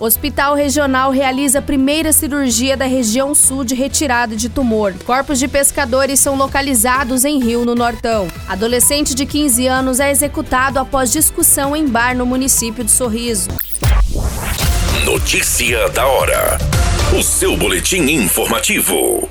Hospital Regional realiza a primeira cirurgia da região sul de retirada de tumor. Corpos de pescadores são localizados em Rio, no Nortão. Adolescente de 15 anos é executado após discussão em bar no município de Sorriso. Notícia da hora. O seu boletim informativo.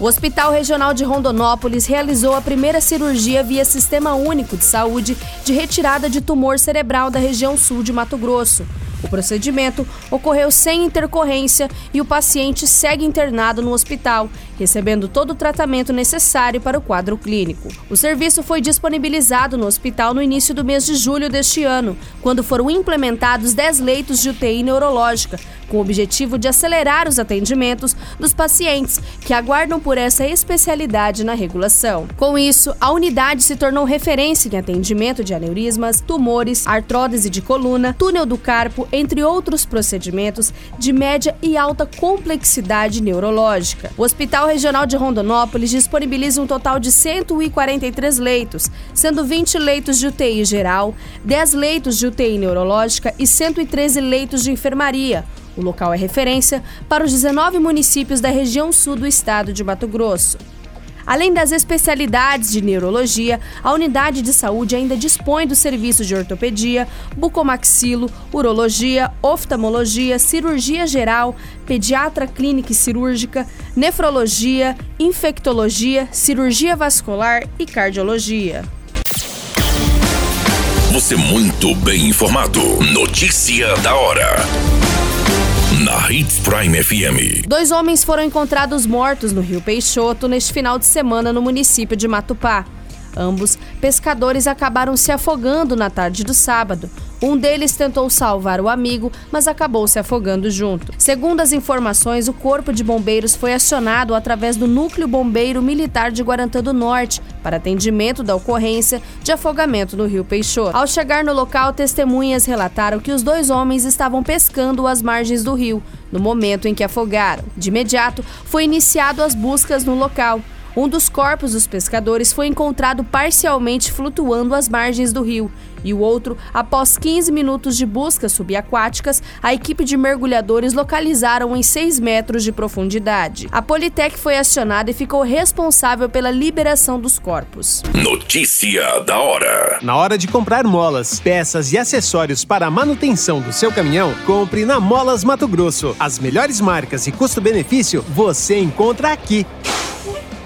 O Hospital Regional de Rondonópolis realizou a primeira cirurgia via Sistema Único de Saúde de retirada de tumor cerebral da região sul de Mato Grosso. O procedimento ocorreu sem intercorrência e o paciente segue internado no hospital, recebendo todo o tratamento necessário para o quadro clínico. O serviço foi disponibilizado no hospital no início do mês de julho deste ano, quando foram implementados 10 leitos de UTI neurológica, com o objetivo de acelerar os atendimentos dos pacientes que aguardam por essa especialidade na regulação. Com isso, a unidade se tornou referência em atendimento de aneurismas, tumores, artródese de coluna, túnel do carpo, entre outros procedimentos de média e alta complexidade neurológica. O Hospital Regional de Rondonópolis disponibiliza um total de 143 leitos, sendo 20 leitos de UTI geral, 10 leitos de UTI neurológica e 113 leitos de enfermaria o local é referência para os 19 municípios da região sul do estado de Mato Grosso. Além das especialidades de neurologia, a unidade de saúde ainda dispõe do serviço de ortopedia, bucomaxilo, urologia, oftalmologia, cirurgia geral, pediatra clínica e cirúrgica, nefrologia, infectologia, cirurgia vascular e cardiologia. Você muito bem informado. Notícia da hora na Hits Prime FM. Dois homens foram encontrados mortos no Rio Peixoto neste final de semana no município de Matupá. Ambos pescadores acabaram se afogando na tarde do sábado. Um deles tentou salvar o amigo, mas acabou se afogando junto. Segundo as informações, o Corpo de Bombeiros foi acionado através do Núcleo Bombeiro Militar de Guarantã do Norte para atendimento da ocorrência de afogamento no Rio Peixoto. Ao chegar no local, testemunhas relataram que os dois homens estavam pescando às margens do rio, no momento em que afogaram. De imediato, foi iniciado as buscas no local. Um dos corpos dos pescadores foi encontrado parcialmente flutuando às margens do rio, e o outro, após 15 minutos de busca subaquáticas, a equipe de mergulhadores localizaram em 6 metros de profundidade. A Politec foi acionada e ficou responsável pela liberação dos corpos. Notícia da hora: Na hora de comprar molas, peças e acessórios para a manutenção do seu caminhão, compre na Molas Mato Grosso. As melhores marcas e custo-benefício você encontra aqui.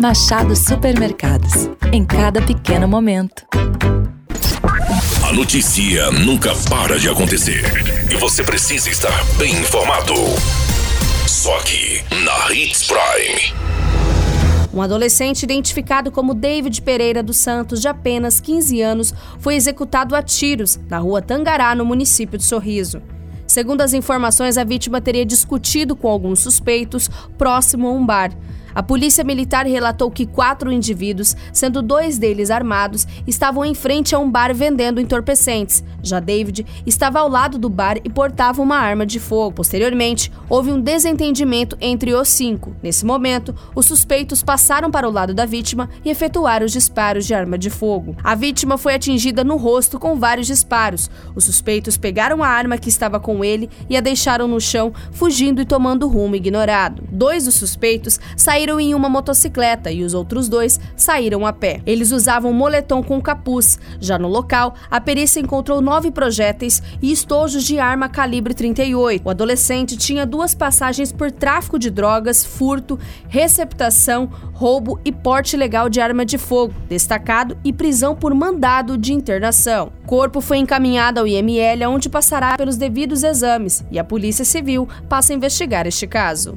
Machado Supermercados. Em cada pequeno momento. A notícia nunca para de acontecer. E você precisa estar bem informado. Só aqui, na Hits Prime. Um adolescente identificado como David Pereira dos Santos, de apenas 15 anos, foi executado a tiros na rua Tangará, no município de Sorriso. Segundo as informações, a vítima teria discutido com alguns suspeitos próximo a um bar. A polícia militar relatou que quatro indivíduos, sendo dois deles armados, estavam em frente a um bar vendendo entorpecentes. Já David estava ao lado do bar e portava uma arma de fogo. Posteriormente, houve um desentendimento entre os cinco. Nesse momento, os suspeitos passaram para o lado da vítima e efetuaram os disparos de arma de fogo. A vítima foi atingida no rosto com vários disparos. Os suspeitos pegaram a arma que estava com ele e a deixaram no chão, fugindo e tomando rumo ignorado. Dois dos suspeitos saíram saíram em uma motocicleta e os outros dois saíram a pé. Eles usavam moletom com capuz. Já no local, a perícia encontrou nove projéteis e estojos de arma calibre 38. O adolescente tinha duas passagens por tráfico de drogas, furto, receptação, roubo e porte ilegal de arma de fogo, destacado e prisão por mandado de internação. O corpo foi encaminhado ao IML, onde passará pelos devidos exames, e a Polícia Civil passa a investigar este caso.